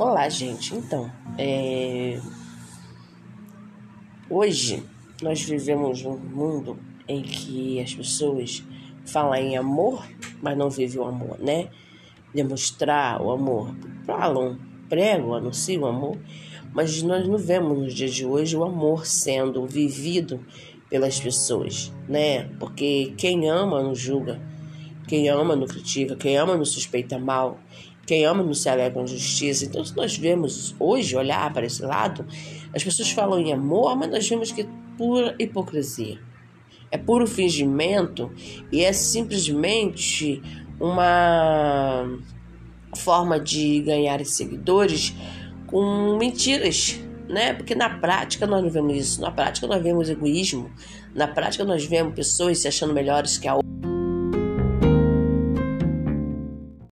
Olá, gente. Então, é... hoje nós vivemos um mundo em que as pessoas falam em amor, mas não vivem o amor, né? Demonstrar o amor. Falam, pregam, anunciam o amor, mas nós não vemos nos dias de hoje o amor sendo vivido pelas pessoas, né? Porque quem ama não julga, quem ama não critica, quem ama não suspeita mal. Quem ama não se alegra com justiça. Então, se nós vemos hoje olhar para esse lado, as pessoas falam em amor, mas nós vemos que é pura hipocrisia. É puro fingimento e é simplesmente uma forma de ganhar seguidores com mentiras, né? Porque na prática nós não vemos isso. Na prática nós vemos egoísmo. Na prática nós vemos pessoas se achando melhores que a outra.